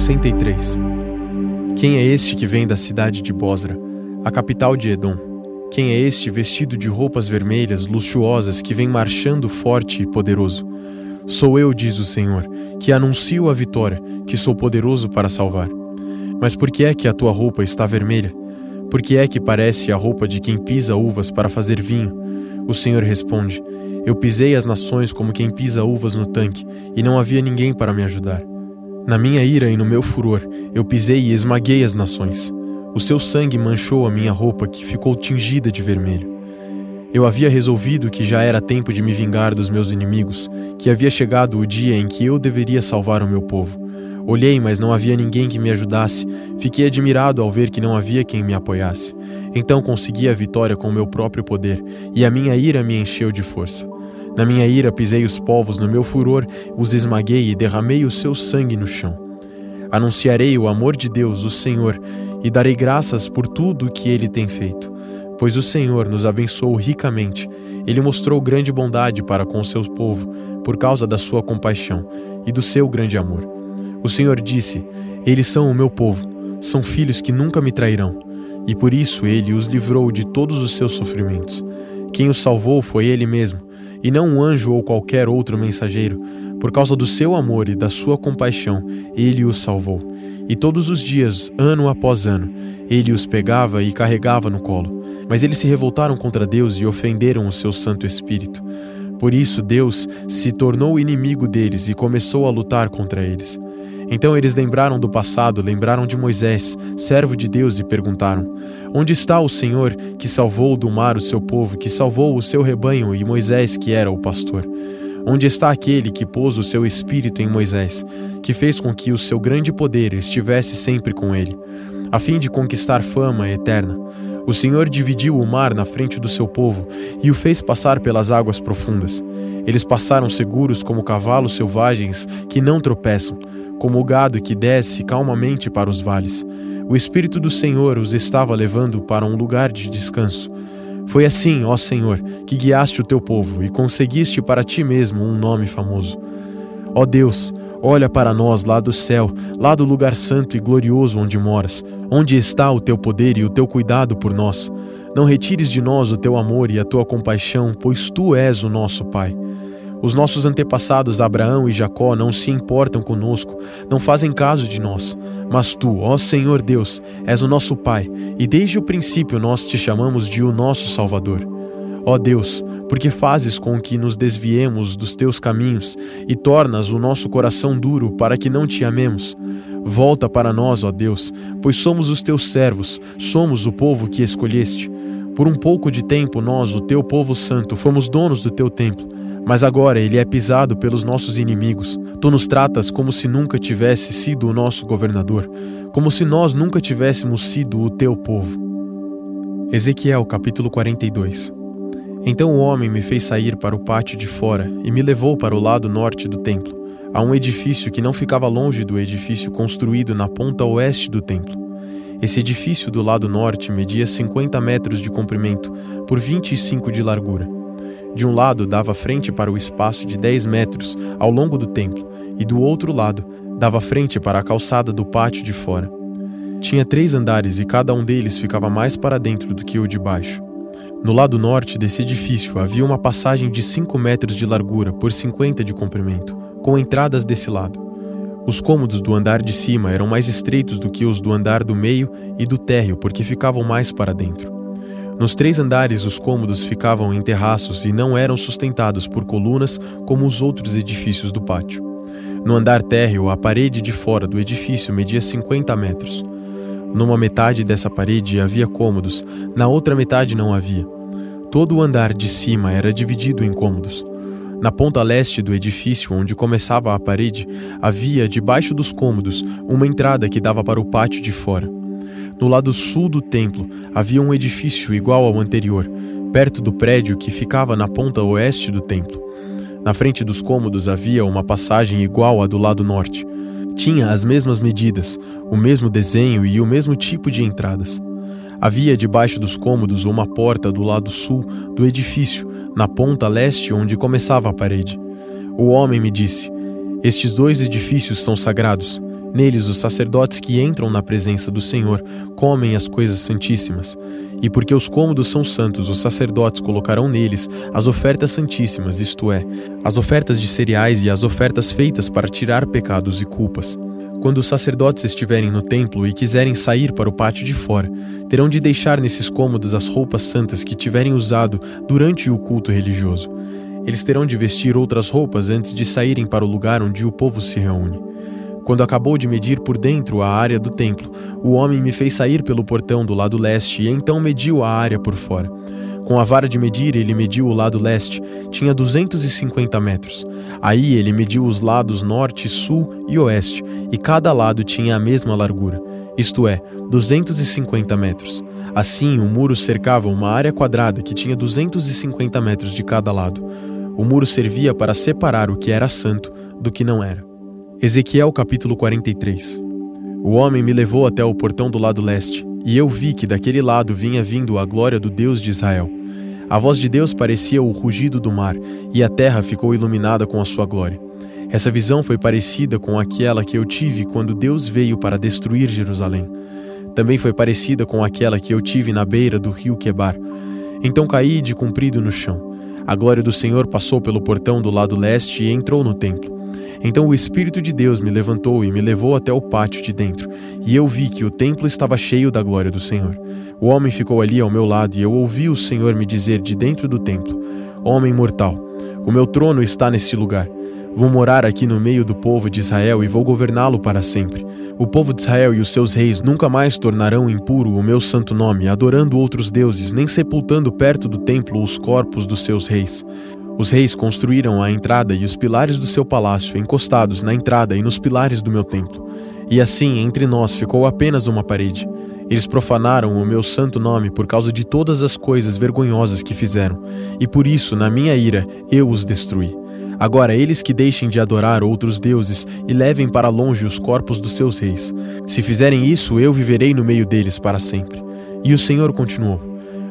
63 Quem é este que vem da cidade de Bosra, a capital de Edom? Quem é este vestido de roupas vermelhas, luxuosas, que vem marchando forte e poderoso? Sou eu, diz o Senhor, que anuncio a vitória, que sou poderoso para salvar. Mas por que é que a tua roupa está vermelha? Por que é que parece a roupa de quem pisa uvas para fazer vinho? O Senhor responde: Eu pisei as nações como quem pisa uvas no tanque, e não havia ninguém para me ajudar. Na minha ira e no meu furor, eu pisei e esmaguei as nações. O seu sangue manchou a minha roupa, que ficou tingida de vermelho. Eu havia resolvido que já era tempo de me vingar dos meus inimigos, que havia chegado o dia em que eu deveria salvar o meu povo. Olhei, mas não havia ninguém que me ajudasse. Fiquei admirado ao ver que não havia quem me apoiasse. Então consegui a vitória com o meu próprio poder, e a minha ira me encheu de força. Na minha ira pisei os povos, no meu furor os esmaguei e derramei o seu sangue no chão. Anunciarei o amor de Deus, o Senhor, e darei graças por tudo o que ele tem feito. Pois o Senhor nos abençoou ricamente. Ele mostrou grande bondade para com o seu povo, por causa da sua compaixão e do seu grande amor. O Senhor disse: Eles são o meu povo, são filhos que nunca me trairão. E por isso ele os livrou de todos os seus sofrimentos. Quem os salvou foi ele mesmo, e não um anjo ou qualquer outro mensageiro. Por causa do seu amor e da sua compaixão, ele os salvou. E todos os dias, ano após ano, ele os pegava e carregava no colo. Mas eles se revoltaram contra Deus e ofenderam o seu Santo Espírito. Por isso, Deus se tornou inimigo deles e começou a lutar contra eles. Então eles lembraram do passado, lembraram de Moisés, servo de Deus, e perguntaram: Onde está o Senhor que salvou do mar o seu povo, que salvou o seu rebanho e Moisés, que era o pastor? Onde está aquele que pôs o seu espírito em Moisés, que fez com que o seu grande poder estivesse sempre com ele, a fim de conquistar fama eterna? O Senhor dividiu o mar na frente do seu povo e o fez passar pelas águas profundas. Eles passaram seguros como cavalos selvagens que não tropeçam, como o gado que desce calmamente para os vales. O Espírito do Senhor os estava levando para um lugar de descanso. Foi assim, ó Senhor, que guiaste o teu povo e conseguiste para ti mesmo um nome famoso. Ó Deus, olha para nós lá do céu, lá do lugar santo e glorioso onde moras, onde está o teu poder e o teu cuidado por nós. Não retires de nós o teu amor e a tua compaixão, pois tu és o nosso Pai. Os nossos antepassados Abraão e Jacó não se importam conosco, não fazem caso de nós. Mas tu, ó Senhor Deus, és o nosso Pai, e desde o princípio nós te chamamos de o nosso Salvador. Ó Deus, porque fazes com que nos desviemos dos teus caminhos e tornas o nosso coração duro para que não te amemos. Volta para nós, ó Deus, pois somos os teus servos, somos o povo que escolheste. Por um pouco de tempo, nós, o teu povo santo, fomos donos do teu templo mas agora ele é pisado pelos nossos inimigos. Tu nos tratas como se nunca tivesse sido o nosso governador, como se nós nunca tivéssemos sido o teu povo. Ezequiel capítulo 42 Então o homem me fez sair para o pátio de fora e me levou para o lado norte do templo, a um edifício que não ficava longe do edifício construído na ponta oeste do templo. Esse edifício do lado norte media 50 metros de comprimento por 25 de largura de um lado dava frente para o espaço de 10 metros ao longo do templo, e do outro lado dava frente para a calçada do pátio de fora. Tinha três andares e cada um deles ficava mais para dentro do que o de baixo. No lado norte desse edifício havia uma passagem de 5 metros de largura por 50 de comprimento, com entradas desse lado. Os cômodos do andar de cima eram mais estreitos do que os do andar do meio e do térreo porque ficavam mais para dentro. Nos três andares, os cômodos ficavam em terraços e não eram sustentados por colunas como os outros edifícios do pátio. No andar térreo, a parede de fora do edifício media 50 metros. Numa metade dessa parede havia cômodos, na outra metade não havia. Todo o andar de cima era dividido em cômodos. Na ponta leste do edifício, onde começava a parede, havia, debaixo dos cômodos, uma entrada que dava para o pátio de fora. No lado sul do templo havia um edifício igual ao anterior, perto do prédio que ficava na ponta oeste do templo. Na frente dos cômodos havia uma passagem igual à do lado norte. Tinha as mesmas medidas, o mesmo desenho e o mesmo tipo de entradas. Havia debaixo dos cômodos uma porta do lado sul do edifício, na ponta leste onde começava a parede. O homem me disse: Estes dois edifícios são sagrados. Neles, os sacerdotes que entram na presença do Senhor comem as coisas santíssimas. E porque os cômodos são santos, os sacerdotes colocarão neles as ofertas santíssimas, isto é, as ofertas de cereais e as ofertas feitas para tirar pecados e culpas. Quando os sacerdotes estiverem no templo e quiserem sair para o pátio de fora, terão de deixar nesses cômodos as roupas santas que tiverem usado durante o culto religioso. Eles terão de vestir outras roupas antes de saírem para o lugar onde o povo se reúne. Quando acabou de medir por dentro a área do templo, o homem me fez sair pelo portão do lado leste e então mediu a área por fora. Com a vara de medir, ele mediu o lado leste, tinha 250 metros. Aí ele mediu os lados norte, sul e oeste, e cada lado tinha a mesma largura, isto é, 250 metros. Assim, o muro cercava uma área quadrada que tinha 250 metros de cada lado. O muro servia para separar o que era santo do que não era. Ezequiel capítulo 43 O homem me levou até o portão do lado leste, e eu vi que daquele lado vinha vindo a glória do Deus de Israel. A voz de Deus parecia o rugido do mar, e a terra ficou iluminada com a sua glória. Essa visão foi parecida com aquela que eu tive quando Deus veio para destruir Jerusalém. Também foi parecida com aquela que eu tive na beira do rio Quebar. Então caí de comprido no chão. A glória do Senhor passou pelo portão do lado leste e entrou no templo. Então o Espírito de Deus me levantou e me levou até o pátio de dentro, e eu vi que o templo estava cheio da glória do Senhor. O homem ficou ali ao meu lado, e eu ouvi o Senhor me dizer de dentro do templo: Homem mortal, o meu trono está neste lugar. Vou morar aqui no meio do povo de Israel e vou governá-lo para sempre. O povo de Israel e os seus reis nunca mais tornarão impuro o meu santo nome, adorando outros deuses, nem sepultando perto do templo os corpos dos seus reis. Os reis construíram a entrada e os pilares do seu palácio encostados na entrada e nos pilares do meu templo. E assim, entre nós ficou apenas uma parede. Eles profanaram o meu santo nome por causa de todas as coisas vergonhosas que fizeram, e por isso, na minha ira, eu os destruí. Agora eles que deixem de adorar outros deuses e levem para longe os corpos dos seus reis. Se fizerem isso, eu viverei no meio deles para sempre. E o Senhor continuou: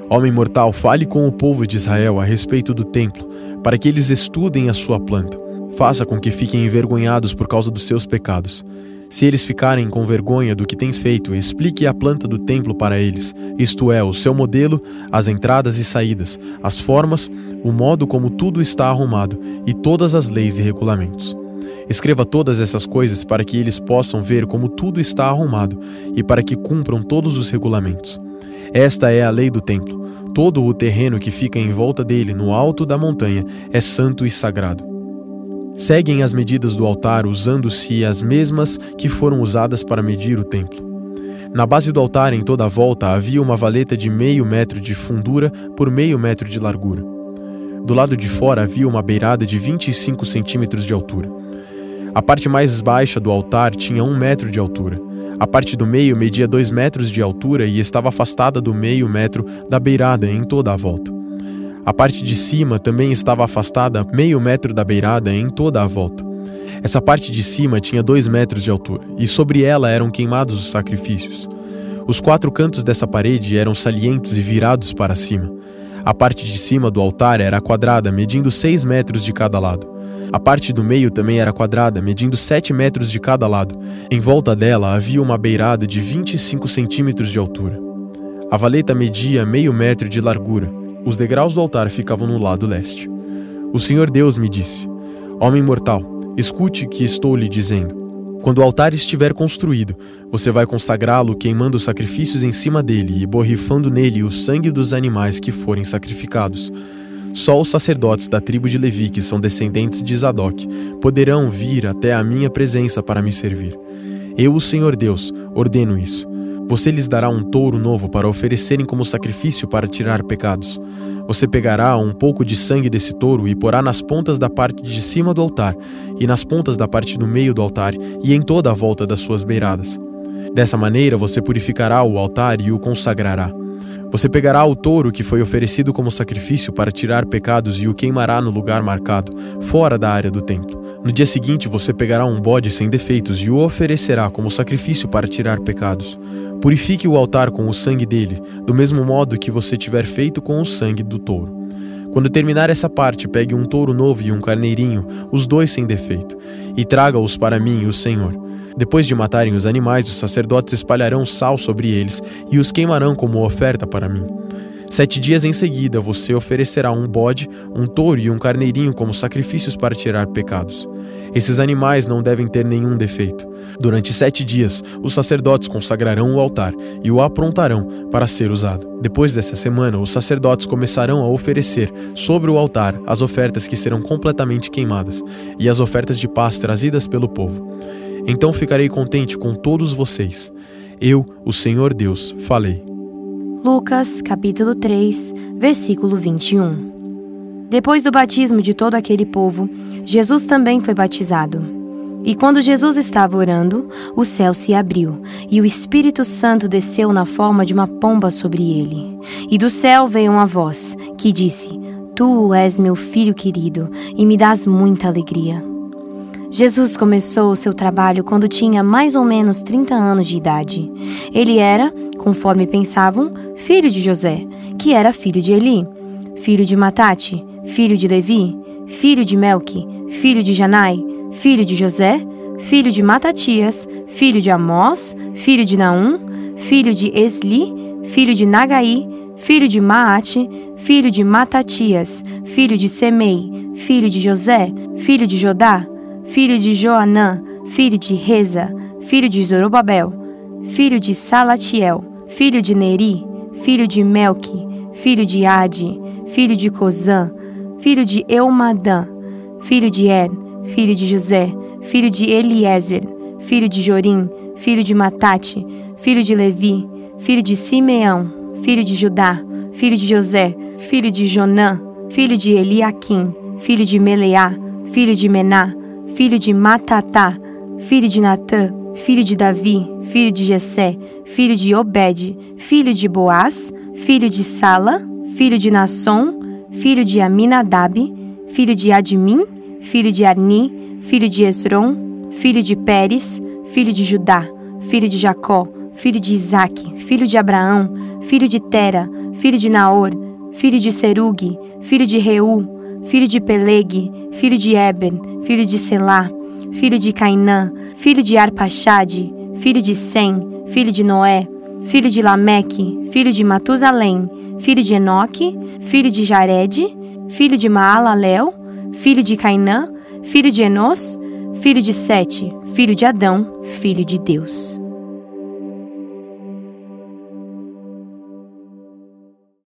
Homem mortal, fale com o povo de Israel a respeito do templo, para que eles estudem a sua planta. Faça com que fiquem envergonhados por causa dos seus pecados. Se eles ficarem com vergonha do que têm feito, explique a planta do templo para eles, isto é, o seu modelo, as entradas e saídas, as formas, o modo como tudo está arrumado e todas as leis e regulamentos. Escreva todas essas coisas para que eles possam ver como tudo está arrumado e para que cumpram todos os regulamentos. Esta é a lei do templo. Todo o terreno que fica em volta dele, no alto da montanha, é santo e sagrado. Seguem as medidas do altar usando-se as mesmas que foram usadas para medir o templo. Na base do altar, em toda a volta, havia uma valeta de meio metro de fundura por meio metro de largura. Do lado de fora havia uma beirada de 25 centímetros de altura. A parte mais baixa do altar tinha um metro de altura. A parte do meio media dois metros de altura e estava afastada do meio metro da beirada em toda a volta. A parte de cima também estava afastada meio metro da beirada em toda a volta. Essa parte de cima tinha dois metros de altura, e sobre ela eram queimados os sacrifícios. Os quatro cantos dessa parede eram salientes e virados para cima. A parte de cima do altar era quadrada, medindo seis metros de cada lado. A parte do meio também era quadrada, medindo 7 metros de cada lado. Em volta dela havia uma beirada de 25 centímetros de altura. A valeta media meio metro de largura. Os degraus do altar ficavam no lado leste. O Senhor Deus me disse: Homem mortal, escute o que estou lhe dizendo. Quando o altar estiver construído, você vai consagrá-lo queimando sacrifícios em cima dele e borrifando nele o sangue dos animais que forem sacrificados. Só os sacerdotes da tribo de Levi, que são descendentes de Zadok, poderão vir até a minha presença para me servir. Eu, o Senhor Deus, ordeno isso. Você lhes dará um touro novo para oferecerem como sacrifício para tirar pecados. Você pegará um pouco de sangue desse touro e porá nas pontas da parte de cima do altar, e nas pontas da parte do meio do altar, e em toda a volta das suas beiradas. Dessa maneira você purificará o altar e o consagrará. Você pegará o touro que foi oferecido como sacrifício para tirar pecados e o queimará no lugar marcado, fora da área do templo. No dia seguinte, você pegará um bode sem defeitos e o oferecerá como sacrifício para tirar pecados. Purifique o altar com o sangue dele, do mesmo modo que você tiver feito com o sangue do touro. Quando terminar essa parte, pegue um touro novo e um carneirinho, os dois sem defeito, e traga-os para mim, o Senhor. Depois de matarem os animais, os sacerdotes espalharão sal sobre eles e os queimarão como oferta para mim. Sete dias em seguida você oferecerá um bode, um touro e um carneirinho como sacrifícios para tirar pecados. Esses animais não devem ter nenhum defeito. Durante sete dias, os sacerdotes consagrarão o altar e o aprontarão para ser usado. Depois dessa semana, os sacerdotes começarão a oferecer sobre o altar as ofertas que serão completamente queimadas e as ofertas de paz trazidas pelo povo. Então ficarei contente com todos vocês. Eu, o Senhor Deus, falei. Lucas, capítulo 3, versículo 21. Depois do batismo de todo aquele povo, Jesus também foi batizado. E quando Jesus estava orando, o céu se abriu, e o Espírito Santo desceu na forma de uma pomba sobre ele. E do céu veio uma voz, que disse: Tu és meu filho querido, e me dás muita alegria. Jesus começou o seu trabalho quando tinha mais ou menos 30 anos de idade. Ele era, conforme pensavam, filho de José, que era filho de Eli, filho de Matate, filho de Levi, filho de Melque, filho de Janai, filho de José, filho de Matatias, filho de Amós, filho de Naum, filho de Esli, filho de Nagai, filho de Maate, filho de Matatias, filho de Semei, filho de José, filho de Jodá, filho de Joanã, filho de Reza, filho de Zorobabel, filho de Salatiel, filho de Neri, filho de Melque, filho de Ade, filho de Cozã, filho de Eumadã, filho de Er, filho de José, filho de Eliezer, filho de Jorim, filho de Matate, filho de Levi, filho de Simeão, filho de Judá, filho de José, filho de Jonã, filho de Eliaquim, filho de Meleá, filho de Mená, filho de Matatá, filho de Natã, filho de Davi, filho de Jessé, filho de Obed, filho de Boaz, filho de Sala, filho de Nasson, filho de Aminadab, filho de Admim, filho de Arni, filho de Esron, filho de Pérez, filho de Judá, filho de Jacó, filho de Isaque, filho de Abraão, filho de Tera, filho de Naor, filho de Serugue, filho de Reu, filho de Peleg, filho de Eber, filho de Selá, filho de Cainã, filho de Arpaxade, filho de Sem, filho de Noé, filho de Lameque, filho de Matusalém, filho de Enoque, filho de Jared, filho de Maalalel, filho de Cainã, filho de Enos, filho de Sete, filho de Adão, filho de Deus.